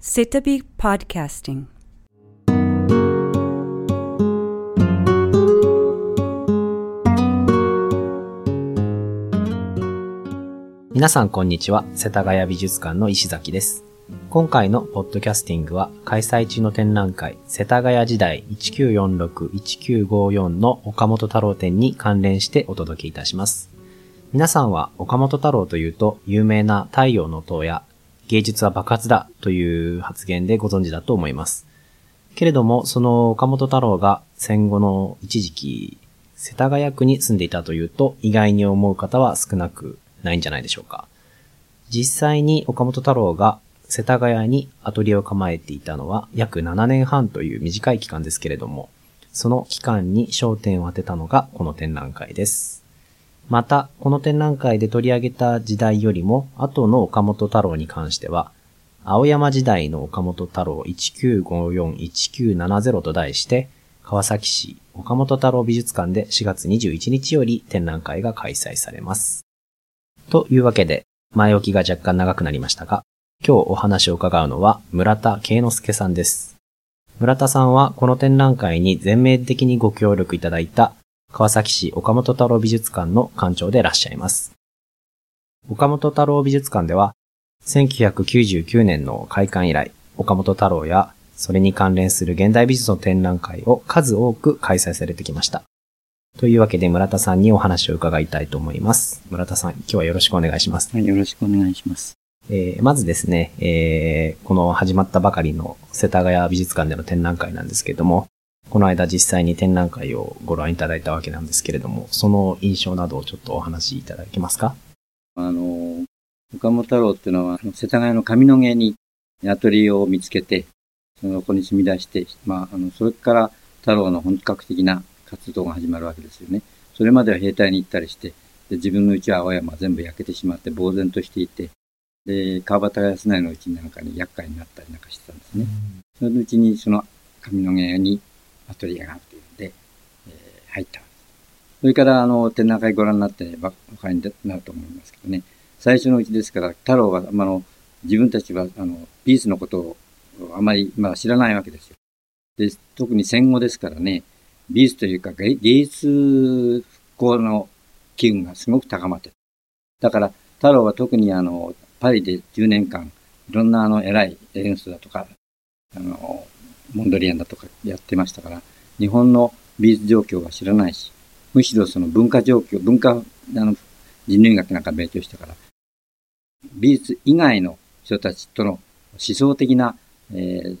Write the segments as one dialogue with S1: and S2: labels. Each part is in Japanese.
S1: Sitabi Podcasting.
S2: 皆さんこんにちは。世田谷美術館の石崎です。今回のポッドキャスティングは開催中の展覧会世田谷時代1946-1954の岡本太郎展に関連してお届けいたします。皆さんは岡本太郎というと有名な太陽の塔や芸術は爆発だという発言でご存知だと思います。けれども、その岡本太郎が戦後の一時期、世田谷区に住んでいたというと意外に思う方は少なくないんじゃないでしょうか。実際に岡本太郎が世田谷にアトリエを構えていたのは約7年半という短い期間ですけれども、その期間に焦点を当てたのがこの展覧会です。また、この展覧会で取り上げた時代よりも後の岡本太郎に関しては、青山時代の岡本太郎1954-1970と題して、川崎市岡本太郎美術館で4月21日より展覧会が開催されます。というわけで、前置きが若干長くなりましたが、今日お話を伺うのは村田慶之助さんです。村田さんはこの展覧会に全面的にご協力いただいた川崎市岡本太郎美術館の館長でいらっしゃいます。岡本太郎美術館では、1999年の開館以来、岡本太郎やそれに関連する現代美術の展覧会を数多く開催されてきました。というわけで村田さんにお話を伺いたいと思います。村田さん、今日はよろしくお願いします。
S3: はい、よろしくお願いします。
S2: えーまずですね、えーこの始まったばかりの世田谷美術館での展覧会なんですけれども、この間実際に展覧会をご覧いただいたわけなんですけれども、その印象などをちょっとお話しいただけますか？
S3: あの、岡本太郎っていうのは、世田谷の上野毛にアトリエを見つけて、そのこに住み出して、まあ、あの、それから太郎の本格的な活動が始まるわけですよね。それまでは兵隊に行ったりして、で自分の家は青山全部焼けてしまって呆然としていて、で、川端康成のうちになんかに厄介になったりなんかしてたんですね。そのうちにその上野毛にアトリエがあるというんで、えー入ったわけです。それからあの展覧会ご覧になってばおかりになると思いますけどね。最初のうちですから、太郎は、あの、自分たちはあの美術のことをあまり、まあ、知らないわけですよ。で、特に戦後ですからね、美術というか芸術復興の機運がすごく高まってるだから、太郎は特にあの、パリで10年間、いろんなあの、偉いエンスだとか、あの、モンドリアンだとかやってましたから、日本の美術状況は知らないし、むしろその文化状況、文化、あの、人類学なんか勉強したから、美術以外の人たちとの思想的な、えー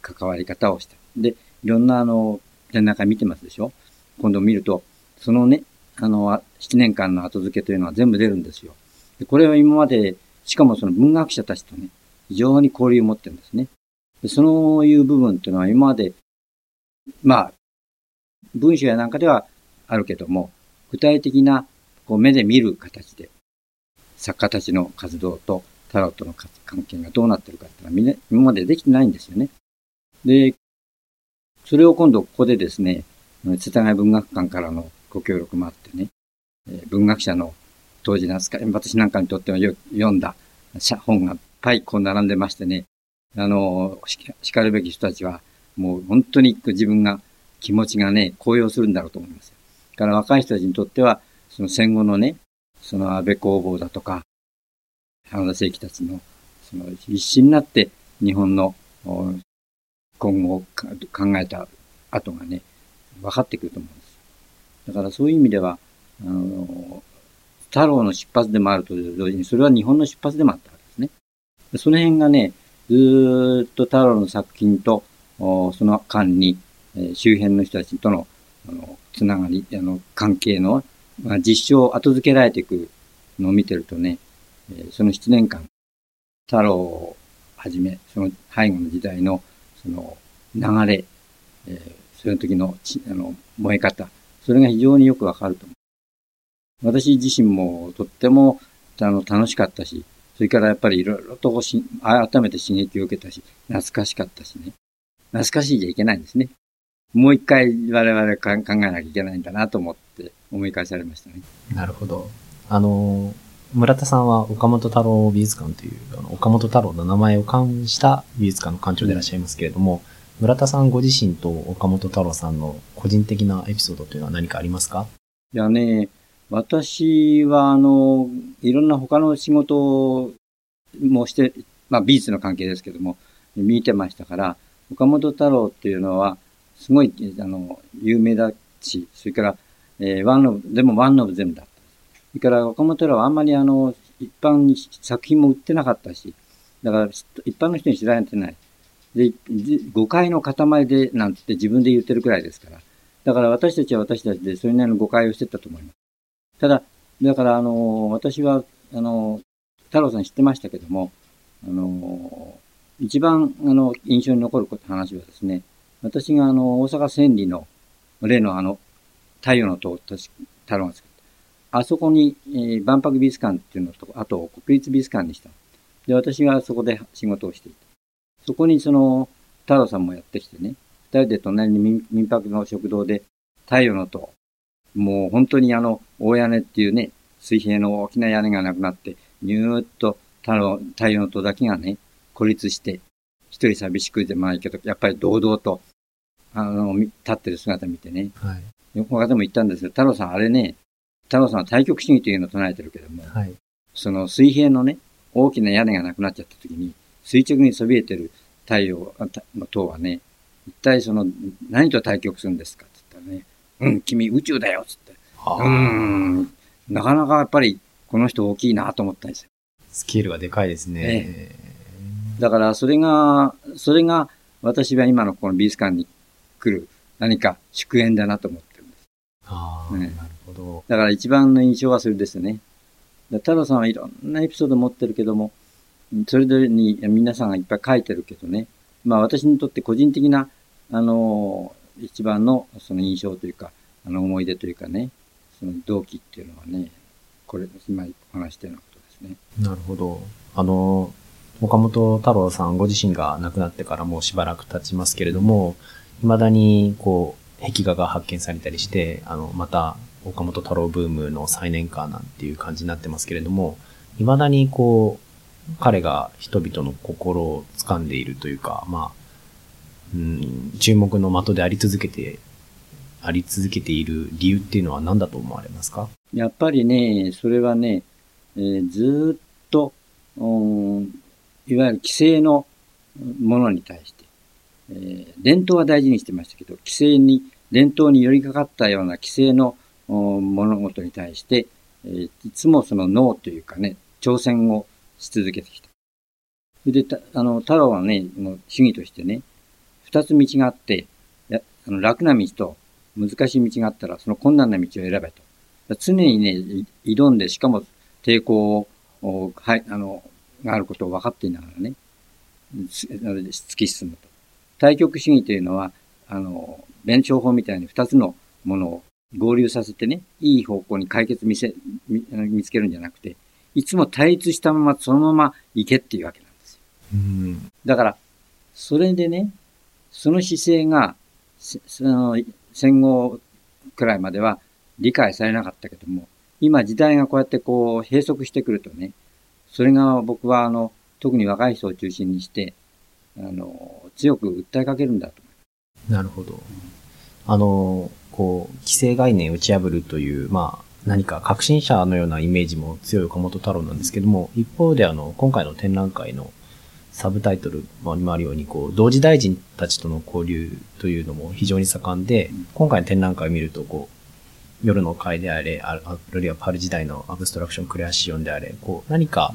S3: 関わり方をした。で、いろんなあの、展覧会見てますでしょ？今度見ると、そのね、あの、7年間の後付けというのは全部出るんですよ。でこれは今まで、しかもその文学者たちとね、非常に交流を持ってるんですね。そういう部分っていうのは今まで、まあ、文章やなんかではあるけども、具体的なこう目で見る形で、作家たちの活動と太郎との関係がどうなってるかっていうのは今までできてないんですよね。で、それを今度ここでですね、世田谷文学館からのご協力もあってね、えー文学者の当時なんですか、私なんかにとっては読んだ本がいっぱいこう並んでましてね、あの、叱るべき人たちは、もう本当に自分が気持ちがね、高揚するんだろうと思います。だから若い人たちにとっては、その戦後のね、その安倍工房だとか、花田正樹たちの、その必死になって日本の今後を考えた後がね、分かってくると思うんです。だからそういう意味では、あの、太郎の出発でもあると同時に、それは日本の出発でもあったわけですね。その辺がね、ずっと太郎の作品と、その間に、周辺の人たちとの、あの、つながり、あの、関係の、まあ、実証を、後付けられていくのを見てるとね、その7年間、太郎をはじめ、その背後の時代の、その流れ、その時のあの燃え方、それが非常によくわかると思う。私自身もとってもあの楽しかったし、それからやっぱりいろいろとし改めて刺激を受けたし、懐かしかったしね。懐かしいじゃいけないんですね。もう一回我々か考えなきゃいけないんだなと思って思い返されましたね。
S2: なるほど。あの、村田さんは岡本太郎美術館という、あの岡本太郎の名前を冠した美術館の館長でいらっしゃいますけれども、村田さんご自身と岡本太郎さんの個人的なエピソードというのは何かありますか？
S3: いやね、私は、あの、いろんな他の仕事もして、まあ美術の関係ですけども、見てましたから、岡本太郎っていうのは、すごい、あの、有名だし、それから、えー、ワンノブ、でもワンノブ全部だった。それから岡本太郎はあんまりあの、一般に作品も売ってなかったし、だから一般の人に知られてない。で、誤解の塊で、なんて自分で言ってるくらいですから。だから私たちは私たちでそれなりの誤解をしてたと思います。ただ、だからあの、私は、あの、太郎さん知ってましたけども、あの、一番、あの、印象に残る話はですね、私があの、大阪千里の、例のあの、太陽の塔、太郎が作った。あそこに、えー、万博美術館っていうのと、あと国立美術館にした。で、私がそこで仕事をしていた。そこにその、太郎さんもやってきてね、二人で隣に民民泊の食堂で、太陽の塔、もう本当にあの、大屋根っていうね、水平の大きな屋根がなくなって、ニューッと太陽太陽の塔だけがね、孤立して、一人寂しくてもないけど、やっぱり堂々と、あの、立ってる姿見てね。はい。横方も言ったんですよ。太郎さん、あれね、太郎さんは対極主義というのを唱えてるけども、はい。その水平のね、大きな屋根がなくなっちゃった時に、垂直にそびえてる太陽の塔はね、一体その、何と対極するんですかうん、君宇宙だよって言って。うん、なかなかやっぱりこの人大きいなと思ったんですよ。
S2: スケールがでかいですね。え
S3: え、だからそれが、それが私は今のこの美術館に来る何か祝宴だなと思ってるんです。
S2: ああ、ね、なるほど。
S3: だから一番の印象はそれですね。太郎さんはいろんなエピソード持ってるけども、それぞれに皆さんがいっぱい書いてるけどね。まあ私にとって個人的な、あの、一番のその印象というか、あの思い出というかね、その動機っていうのはね、これ、今お話したようなことですね。
S2: なるほど。あの、岡本太郎さんご自身が亡くなってからもうしばらく経ちますけれども、未だにこう、壁画が発見されたりして、あの、また岡本太郎ブームの再燃化なんていう感じになってますけれども、未だにこう、彼が人々の心を掴んでいるというか、まあ、うん、注目の的であり続けて、あり続けている理由っていうのは何だと思われますか？
S3: やっぱりね、それはね、えー、ずっと、うん、いわゆる規制のものに対して、えー、伝統は大事にしてましたけど、規制に、伝統に寄りかかったような規制の物事に対して、えー、いつもその脳というかね、挑戦をし続けてきた。それで、あの、太郎はね、主義としてね、二つ道があって、あの楽な道と難しい道があったら、その困難な道を選べと。常にね、挑んで、しかも抵抗を、はい、あの、があることを分かっていながらね、突き進むと。対極主義というのは、あの、弁証法みたいに二つのものを合流させてね、いい方向に解決見せ、見つけるんじゃなくて、いつも対立したままそのまま行けっていうわけなんですよ。うん、だから、それでね、その姿勢が、その戦後くらいまでは理解されなかったけども、今時代がこうやってこう閉塞してくるとね、それが僕はあの、特に若い人を中心にして、あの、強く訴えかけるんだと
S2: なるほど。あの、こう、既成概念を打ち破るという、まあ、何か革新者のようなイメージも強い岡本太郎なんですけども、一方であの、今回の展覧会のサブタイトルにもあるように、こう、同時大臣たちとの交流というのも非常に盛んで、今回の展覧会を見ると、こう、夜の会であれ、あるいはパル時代のアブストラクションクレアシオンであれ、こう、何か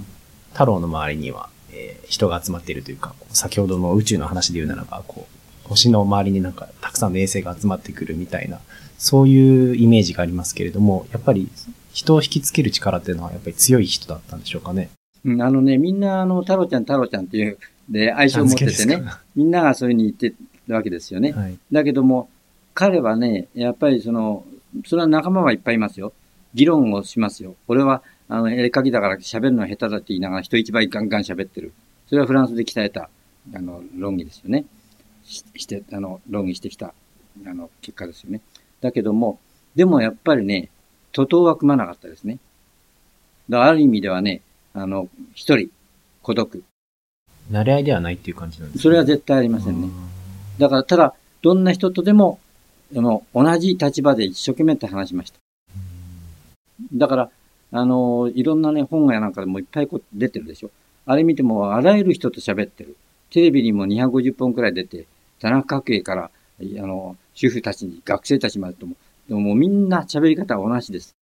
S2: 太郎の周りには、えー、人が集まっているというか、先ほどの宇宙の話で言うならば、こう、星の周りになんかたくさんの衛星が集まってくるみたいな、そういうイメージがありますけれども、やっぱり人を引きつける力っていうのはやっぱり強い人だったんでしょうかね。
S3: うん、あのね、みんなあの、太郎ちゃん太郎ちゃんっていう、で、相性を持っててね、みんながそういうふうに言ってるわけですよね。はい、だけども、彼はね、やっぱりその、それは仲間はいっぱいいますよ。議論をしますよ。俺は、あの、絵描きだから喋るのは下手だって言いながら人一倍ガンガン喋ってる。それはフランスで鍛えた、あの、論議ですよね。しして、あの、論議してきた、あの、結果ですよね。だけども、でもやっぱりね、徒党は組まなかったですね。だからある意味ではね、あの、一人、孤独。
S2: 慣れ合いではないっていう感じなんですか
S3: それは絶対ありませんね。だから、ただ、どんな人とでも、あの、同じ立場で一生懸命って話しました。だから、あの、いろんなね、本やなんかでもいっぱいこう出てるでしょ。あれ見ても、あらゆる人と喋ってる。テレビにも250本くらい出て、田中角栄から、あの、主婦たちに、学生たちまでとも、でももうみんな喋り方は同じです。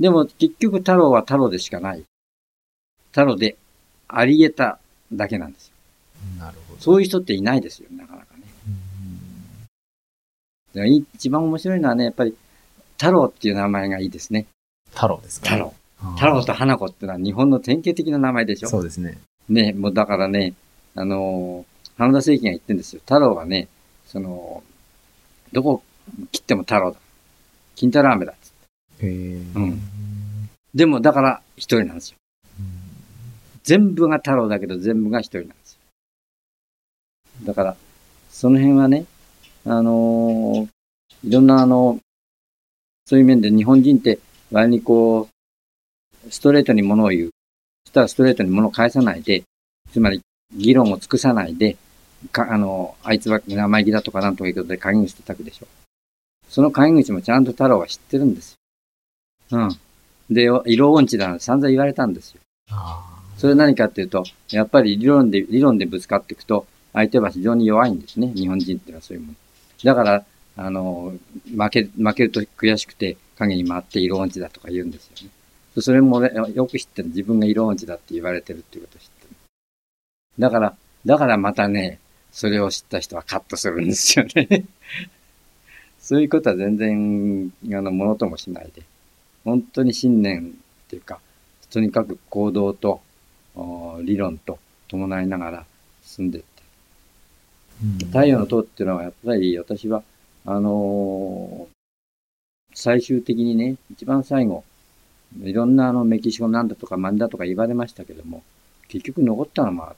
S3: でも結局太郎は太郎でしかない。太郎であり得ただけなんですよ。
S2: なるほど。
S3: そういう人っていないですよ、なかなかね。だから一番面白いのはね、やっぱり、太郎っていう名前がいいですね。
S2: 太郎ですか、
S3: 太郎。太郎と花子ってのは日本の典型的な名前でしょ
S2: そうですね。
S3: ね、もうだからね、あのー、花田聖輝が言ってるんですよ。太郎はね、その、どこ切っても太郎だ。金太郎飴だ。うんでも、だから一人なんですよ。全部が太郎だけど全部が一人なんですよ。だから、その辺はね、あのーいろんなあの、そういう面で日本人って割にこう、ストレートに物を言う。そしたらストレートに物を返さないで、つまり議論を尽くさないで、か、あの、あいつは生意気だとかなんとかいうことで鍵口叩くでしょ。その鍵口もちゃんと太郎は知ってるんですよ。うん。で、色音痴だなんて散々言われたんですよ。
S2: あ
S3: それは何かっていうと、やっぱり理論で、理論でぶつかっていくと、相手は非常に弱いんですね。日本人っていうのはそういうもの。だから、あの、負け、負けると悔しくて影に回って色音痴だとか言うんですよね。それも俺よく知ってる。自分が色音痴だって言われてるっていうことを知ってる。だから、だからまたね、それを知った人はカットするんですよね。そういうことは全然、あの、ものともしないで。本当に信念っていうか、とにかく行動とお理論と伴いながら進んでいった。
S2: ー
S3: 太陽の塔っていうのはやっぱり私は、あのー最終的にね、一番最後、いろんなあのメキシコなんだとかマンだとか言われましたけども、結局残ったのは、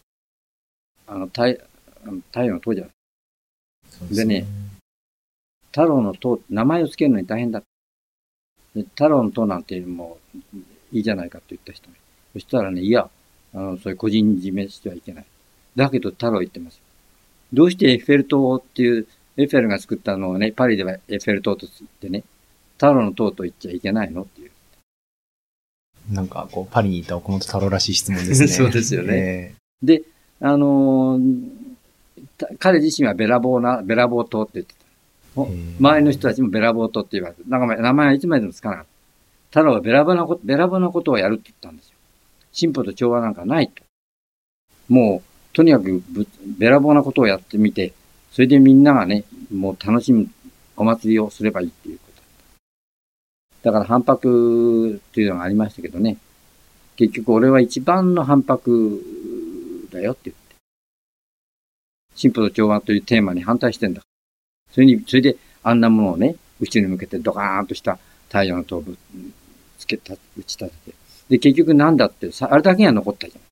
S3: あの、太あの太陽の塔じゃない。でね、太郎の塔、名前を付けるのに大変だ。で太郎の塔なんてもういいじゃないかと言った人がいるそしたらね、いや、あの、そういう個人締めしてはいけない。だけど太郎言ってますよ。どうしてエッフェル塔っていう、エッフェルが作ったのをね、パリではエッフェル塔と言ってね、太郎の塔と言っちゃいけないのっていう。
S2: なんか、こう、パリにいた岡本太郎らしい質問ですね。
S3: そうですよね
S2: え
S3: で、あのーた彼自身はベラボーな、ベラボー島って言って周りの人たちもベラボー島って言われて、なんか名前はいつまでもつかなかった。太郎はベラボーなこと、ベラボーなことをやるって言ったんですよ。進歩と調和なんかないと。もう、とにかくぶベラボーなことをやってみて、それでみんながね、もう楽しむお祭りをすればいいっていうことだから反拍っていうのがありましたけどね。結局俺は一番の反拍だよって言って。進歩と調和というテーマに反対してんだ。それに、それであんなものをね、宇宙に向けてドカーンとした太陽の頭部つけた、打ち立てて。で、結局なんだって、さあれだけが残ったじゃん。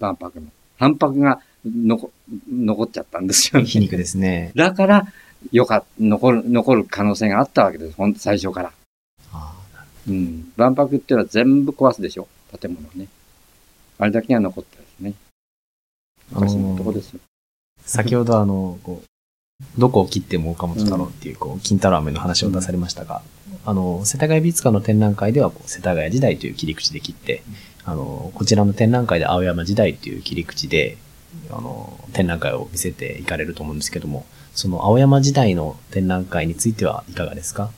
S3: 万博の。反拍が残、残っちゃったんですよね。
S2: 皮肉ですね。
S3: だから、よか、残る、残る可能性があったわけです。ほん最初から。
S2: あ
S3: うん。万博っていうのは全部壊すでしょ。建物をね。あれだけが残ったですね。
S2: ー
S3: 昔のとこですよ。
S2: 先ほどあの、こう、どこを切っても岡本太郎っていう、こう、金太郎飴の話を出されましたが、あの、世田谷美術館の展覧会では、こう、世田谷時代という切り口で切って、あの、こちらの展覧会で青山時代という切り口で、あの、展覧会を見せていかれると思うんですけども、その青山時代の展覧会についてはいかがですか？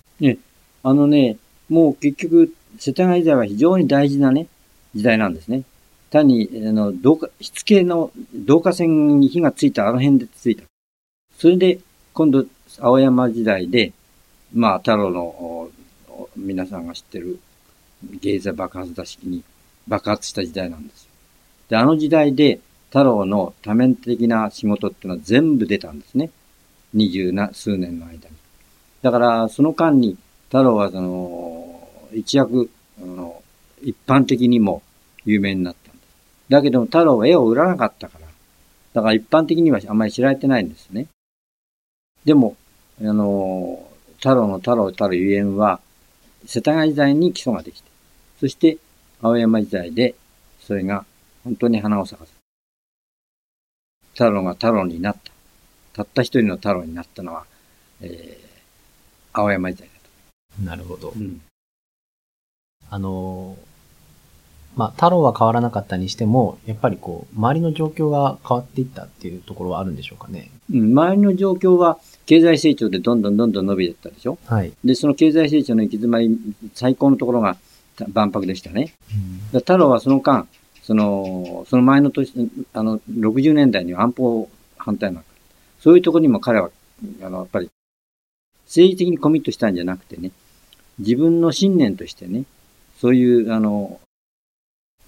S3: あのね、もう結局、世田谷時代は非常に大事なね、時代なんですね。単に、あの、導火、しつけの導火線に火がついたあの辺でついた。それで、今度、青山時代で、まあ、太郎の、皆さんが知ってる、芸座爆発打式に爆発した時代なんです。で、あの時代で、太郎の多面的な仕事っていうのは全部出たんですね。二十数年の間に。だから、その間に、太郎はその、一躍、あの、一般的にも有名になったんです。だけども太郎は絵を売らなかったから。だから一般的にはあんまり知られてないんですね。でも、あの、太郎の太郎たるゆえんは、世田谷時代に基礎ができて、そそして、青山時代で、それが本当に花を咲かせ太郎が太郎になった。たった一人の太郎になったのは、えー、青山時代だ
S2: なるほど
S3: と。。うん。
S2: あのーまあ、太郎は変わらなかったにしても、やっぱりこう、周りの状況が変わっていったっていうところはあるんでしょうかね。
S3: うん周りの状況は、経済成長でどんどんどんどん伸びていったでしょ？
S2: はい。
S3: で、その経済成長の行き詰まり、最高のところがた万博でしたね。で太郎はその間、その、その前の年、あの、60年代には安保反対なんか。そういうところにも彼は、あの、やっぱり、政治的にコミットしたんじゃなくてね、自分の信念としてね、そういう、あの、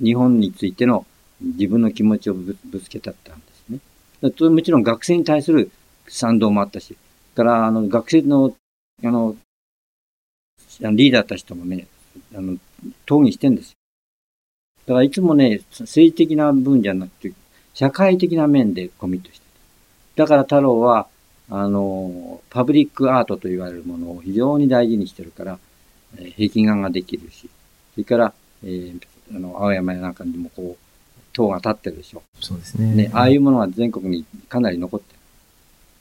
S3: 日本についての自分の気持ちをぶつけたってんですね。だもちろん学生に対する賛同もあったし、から、あの、学生の、あの、あのリーダーたちともね、あの、討議してんですよ。だからいつもね、政治的な分じゃなくて、社会的な面でコミットしてた。だから太郎は、あの、パブリックアートと言われるものを非常に大事にしてるから、えー壁画ができるし、それから、えーあの、青山やなんかにもこう、塔が立ってるでしょ。
S2: そうですね。
S3: ね、ああいうものは全国にかなり残ってる。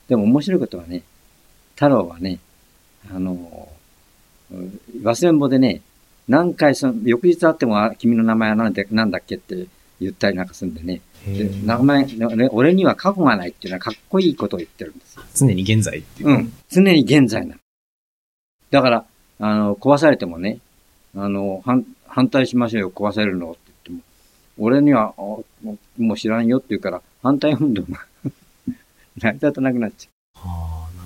S3: でも面白いことはね、太郎はね、あの、うん忘れんぼでね、何回その、翌日会っても、あ君の名前は何でなんだっけって言ったりなんかするんでね、で名前、ね俺には過去がないっていうのはかっこいいことを言ってるんですよ。
S2: 常に現在っていう。
S3: うん。常に現在なの。だから、あの、壊されてもね、あの、反、反対しましょうよ、壊されるのって言っても、俺には、あもう知らんよって言うから、反対運動が 成り立たなくなっちゃ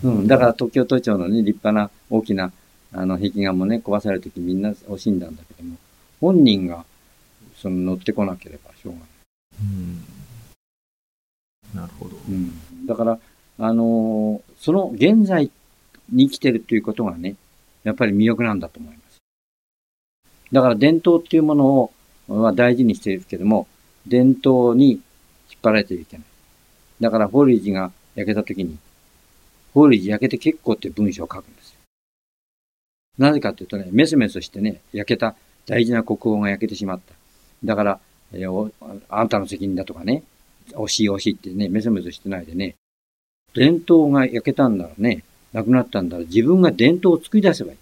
S3: う。うん。だから東京都庁のね、立派な大きな、あの、壁画もね、壊されるときみんな惜しんだんだけども、本人が、その乗ってこなければしょうがない。
S2: うん。なるほど。
S3: うん。だから、あのーその現在に生きてるっていうことがね、やっぱり魅力なんだと思います。だから伝統っていうものを、は大事にしているけども、伝統に引っ張られてはいけない。だから、法隆寺が焼けた時に、法隆寺焼けて結構って文章を書くんですよ。なぜかっていうとね、メソメソしてね、焼けた大事な国宝が焼けてしまった。だから、えーあんたの責任だとかね、惜しい惜しいってね、メソメソしてないでね、伝統が焼けたんならね、なくなったんだら自分が伝統を作り出せばいい。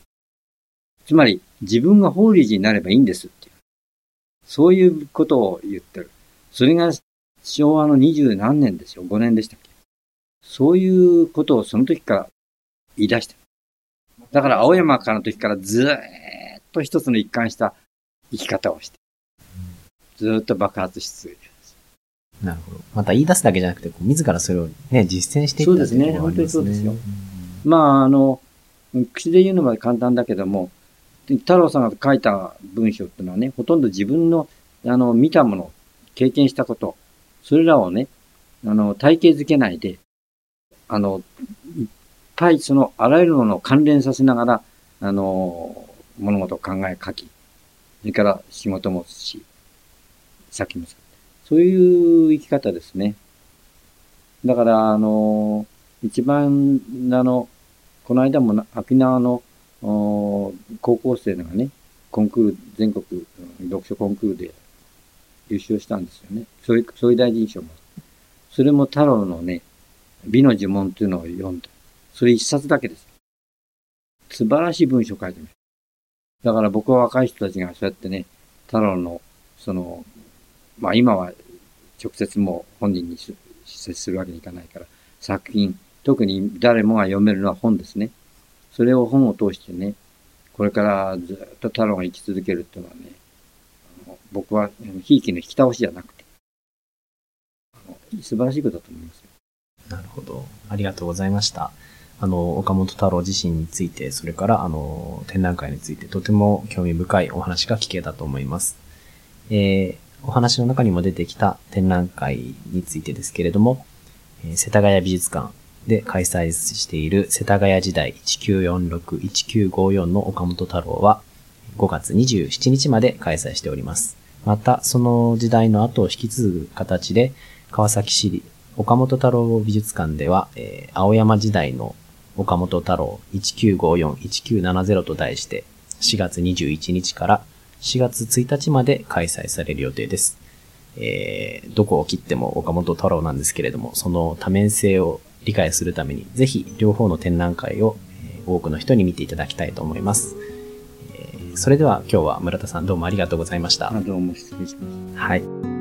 S3: つまり、自分が法理寺になればいいんですっていう。そういうことを言ってる。それが昭和の二十何年ですよ。5年でしたっけ。そういうことをその時から言い出した。だから青山からの時からずーっと一つの一貫した生き方をして。ずーっと爆発し続けてる。
S2: なるほど。また言い出すだけじゃなくて、自らそれをね、実践していった
S3: そうですね本当にそうですよ
S2: ん
S3: まあ、あの、口で言うのは簡単だけども、太郎さんが書いた文章っていうのはね、ほとんど自分の、あの、見たもの、経験したこと、それらをね、あの、体系づけないで、あの、いっぱいその、あらゆるものを関連させながら、あの、物事を考え書き、それから仕事もし、先もする。そういう生き方ですね。だから、あの、一番、あの、この間もな沖縄の高校生のがね、コンクール、全国読書コンクールで優勝したんですよね。そういう、総理大臣賞も。それも太郎のね、美の呪文っていうのを読んだ。それ一冊だけです。素晴らしい文章を書いてます。だから僕は若い人たちがそうやってね、太郎の、その、まあ今は直接もう本人にし接するわけにいかないから、作品、特に誰もが読めるのは本ですね。それを本を通してね、これからずっと太郎が生き続けるっていうのはね、あの僕は、ひいきの引き倒しじゃなくて、あの素晴らしいことだと思いますよ。
S2: なるほど。ありがとうございました。あの、岡本太郎自身について、それから、あの、展覧会について、とても興味深いお話が聞けたと思います。えー、お話の中にも出てきた展覧会についてですけれども、えー世田谷美術館で開催している世田谷時代1946-1954の岡本太郎は5月27日まで開催しております。また、その時代の後を引き継ぐ形で、川崎市岡本太郎美術館では、えー青山時代の岡本太郎1954-1970と題して、4月21日から4月1日まで開催される予定です。えー、どこを切っても岡本太郎なんですけれども、その多面性を理解するために、ぜひ両方の展覧会を、えー多くの人に見ていただきたいと思います。えーそれでは今日は村田さんどうもありがとうございました。
S3: あどうも失礼しました。
S2: はい。